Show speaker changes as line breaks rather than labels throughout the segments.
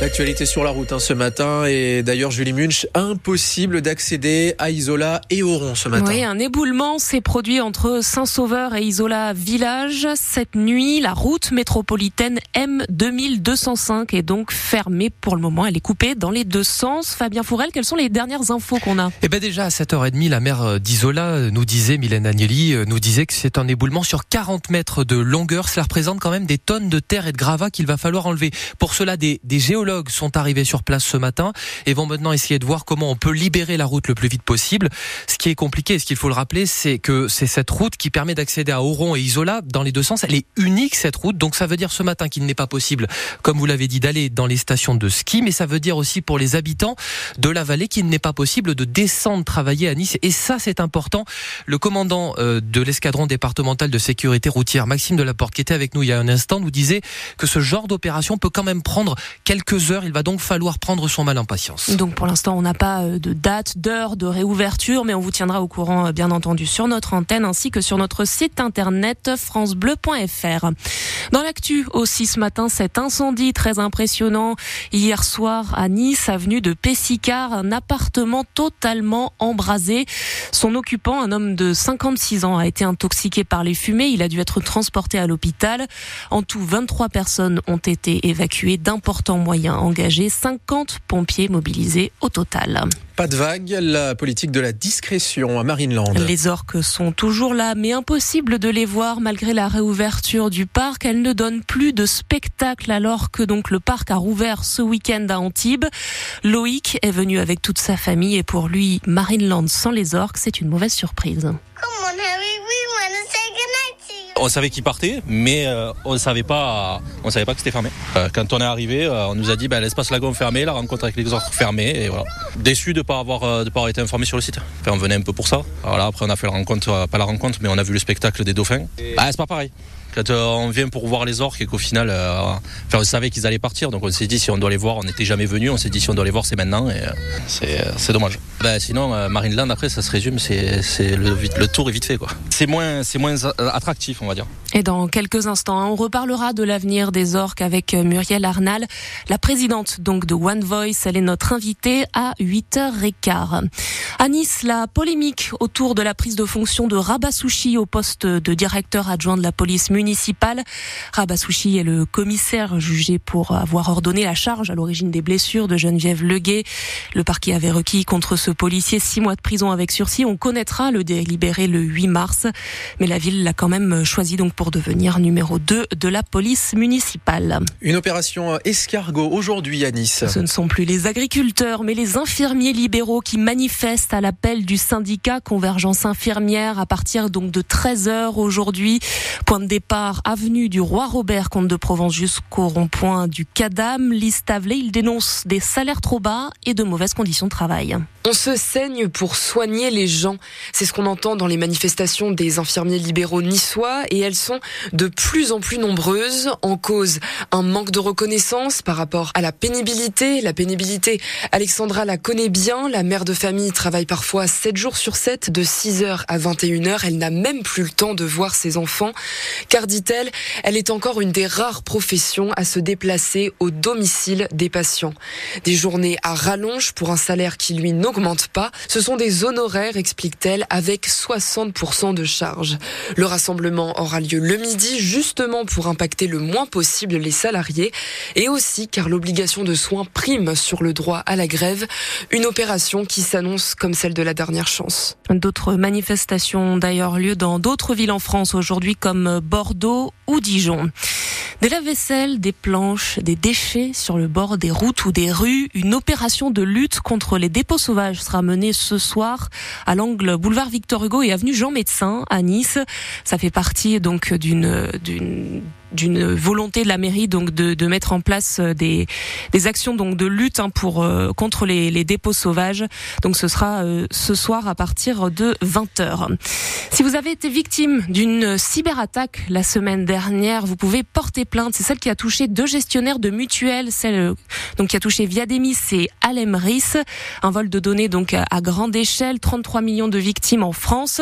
L'actualité sur la route hein, ce matin et d'ailleurs Julie Munch, impossible d'accéder à Isola et Oron ce matin.
Oui, un éboulement s'est produit entre Saint-Sauveur et Isola Village. Cette nuit, la route métropolitaine M2205 est donc fermée pour le moment. Elle est coupée dans les deux sens. Fabien Fourel, quelles sont les dernières infos qu'on a?
Eh ben déjà à 7h30, la maire d'Isola nous disait, Mylène Agnelli euh, nous disait que c'est un éboulement sur 40 mètres de longueur. Cela représente quand même des tonnes de terre et de gravats qu'il va falloir enlever. Pour cela, des, des géologues sont arrivés sur place ce matin et vont maintenant essayer de voir comment on peut libérer la route le plus vite possible. Ce qui est compliqué, ce qu'il faut le rappeler, c'est que c'est cette route qui permet d'accéder à Oron et Isola dans les deux sens. Elle est unique cette route, donc ça veut dire ce matin qu'il n'est pas possible, comme vous l'avez dit, d'aller dans les stations de ski, mais ça veut dire aussi pour les habitants de la vallée qu'il n'est pas possible de descendre travailler à Nice. Et ça, c'est important. Le commandant euh, de l'escadron départemental de sécurité routière, Maxime Delaporte, qui était avec nous il y a un instant, nous disait que ce genre d'opération peut quand même prendre quelques heures. Il va donc falloir prendre son mal en patience.
Donc pour l'instant, on n'a pas euh, de date, d'heure de réouverture, mais on vous tiendra au courant, euh, bien entendu, sur notre antenne ainsi que sur notre site internet francebleu.fr. Dans l'actu aussi ce matin, cet incendie très impressionnant hier soir à Nice, avenue de Pessicard, un appartement totalement embrasé. Son occupant, un homme de 56 ans, a été intoxiqué par les fumées. Il a dû être transporté à l'hôpital. En tout, 23 personnes ont été évacuées d'importants moyens engagé, 50 pompiers mobilisés au total.
Pas de vague, la politique de la discrétion à Marineland.
Les orques sont toujours là, mais impossible de les voir malgré la réouverture du parc. Elles ne donnent plus de spectacle alors que donc le parc a rouvert ce week-end à Antibes. Loïc est venu avec toute sa famille et pour lui, Marineland sans les orques, c'est une mauvaise surprise.
On savait qu'il partait, mais euh, on savait pas, on savait pas que c'était fermé. Euh, quand on est arrivé, euh, on nous a dit bah, l'espace lagon fermé, la rencontre avec les autres fermée, et. Déçu de pas avoir, de pas avoir été informé sur le site. On venait un peu pour ça. Après on a fait la rencontre, pas la rencontre, mais on a vu le spectacle des dauphins. Bah, c'est pas pareil. Quand euh, on vient pour voir les orques et qu'au final, euh, on savait qu'ils allaient partir, donc on s'est dit si on doit les voir, on n'était jamais venu, on s'est dit si on doit les voir, c'est maintenant, et euh, c'est dommage. Ben, sinon, Marineland, après, ça se résume, c'est le, tour est vite fait. C'est moins attractif, on va dire.
Et dans quelques instants, on reparlera de l'avenir des orques avec Muriel Arnal, la présidente donc de One Voice. Elle est notre invitée à 8h15. À Nice, la polémique autour de la prise de fonction de Rabassouchi au poste de directeur adjoint de la police municipale. Rabassouchi est le commissaire jugé pour avoir ordonné la charge à l'origine des blessures de Geneviève Leguet. Le parquet avait requis contre ce policier six mois de prison avec sursis. On connaîtra le délibéré le 8 mars, mais la ville l'a quand même choisi donc pour devenir numéro 2 de la police municipale.
Une opération escargot aujourd'hui à Nice.
Ce ne sont plus les agriculteurs, mais les infirmiers libéraux qui manifestent à l'appel du syndicat Convergence Infirmière à partir donc de 13h aujourd'hui. Point de départ, avenue du Roi Robert, comte de Provence jusqu'au rond-point du Cadam. Lise il dénonce des salaires trop bas et de mauvaises conditions de travail.
On se saigne pour soigner les gens. C'est ce qu'on entend dans les manifestations des infirmiers libéraux niçois et elles de plus en plus nombreuses. En cause, un manque de reconnaissance par rapport à la pénibilité. La pénibilité, Alexandra la connaît bien. La mère de famille travaille parfois 7 jours sur 7, de 6h à 21h. Elle n'a même plus le temps de voir ses enfants, car dit-elle, elle est encore une des rares professions à se déplacer au domicile des patients. Des journées à rallonge pour un salaire qui lui n'augmente pas. Ce sont des honoraires, explique-t-elle, avec 60% de charges. Le rassemblement aura lieu le midi, justement pour impacter le moins possible les salariés, et aussi car l'obligation de soins prime sur le droit à la grève, une opération qui s'annonce comme celle de la dernière chance.
D'autres manifestations ont d'ailleurs lieu dans d'autres villes en France aujourd'hui comme Bordeaux ou Dijon. Des lave-vaisselle, des planches, des déchets sur le bord des routes ou des rues. Une opération de lutte contre les dépôts sauvages sera menée ce soir à l'angle boulevard Victor Hugo et avenue Jean Médecin à Nice. Ça fait partie donc d'une d'une volonté de la mairie donc de, de mettre en place euh, des, des actions donc de lutte hein, pour euh, contre les, les, dépôts sauvages. Donc ce sera euh, ce soir à partir de 20h. Si vous avez été victime d'une cyberattaque la semaine dernière, vous pouvez porter plainte. C'est celle qui a touché deux gestionnaires de mutuelles, celle donc qui a touché Viademis et Alemris, un vol de données donc à, à grande échelle, 33 millions de victimes en France.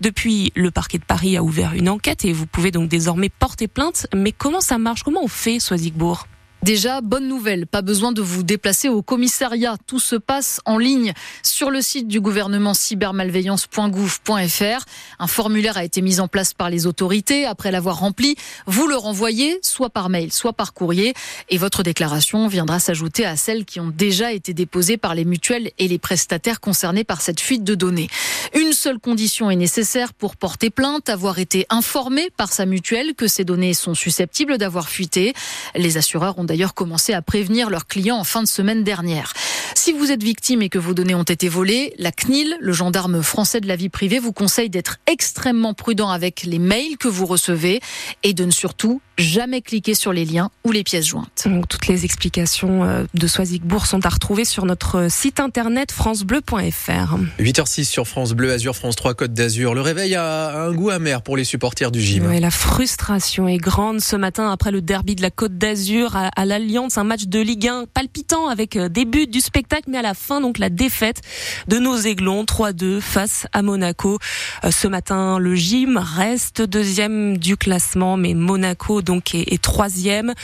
Depuis, le parquet de Paris a ouvert une enquête et vous pouvez donc désormais porter plainte mais comment ça marche? Comment on fait, Soisigbourg
Déjà, bonne nouvelle, pas besoin de vous déplacer au commissariat. Tout se passe en ligne sur le site du gouvernement cybermalveillance.gouv.fr. Un formulaire a été mis en place par les autorités. Après l'avoir rempli, vous le renvoyez soit par mail, soit par courrier. Et votre déclaration viendra s'ajouter à celles qui ont déjà été déposées par les mutuelles et les prestataires concernés par cette fuite de données. Une seule condition est nécessaire pour porter plainte, avoir été informé par sa mutuelle que ces données sont susceptibles d'avoir fuité. Les assureurs ont d'ailleurs commencé à prévenir leurs clients en fin de semaine dernière. Si vous êtes victime et que vos données ont été volées, la CNIL, le gendarme français de la vie privée, vous conseille d'être extrêmement prudent avec les mails que vous recevez et de ne surtout jamais cliquer sur les liens ou les pièces jointes.
Donc, toutes les explications euh, de Soisigbourg sont à retrouver sur notre site internet francebleu.fr.
8h06 sur France Bleu, Azur, France 3, Côte d'Azur. Le réveil a un goût amer pour les supporters du gym.
la frustration est grande ce matin après le derby de la Côte d'Azur à, à l'Alliance, un match de Ligue 1 palpitant avec euh, des buts du spectacle, mais à la fin donc la défaite de nos Aiglons 3-2 face à Monaco. Euh, ce matin, le gym reste deuxième du classement, mais Monaco donc est, troisième.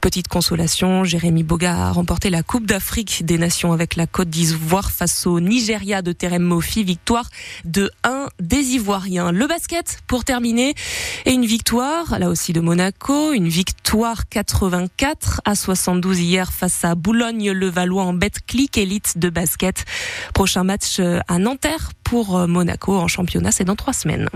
Petite consolation, Jérémy Boga a remporté la Coupe d'Afrique des Nations avec la Côte d'Ivoire face au Nigeria de Terem Mofi. Victoire de 1 des Ivoiriens. Le basket pour terminer et une victoire là aussi de Monaco, une victoire 84 à 72 hier face à Boulogne-le-Valois en Betclic élite de basket. Prochain match à Nanterre pour Monaco en championnat, c'est dans trois semaines.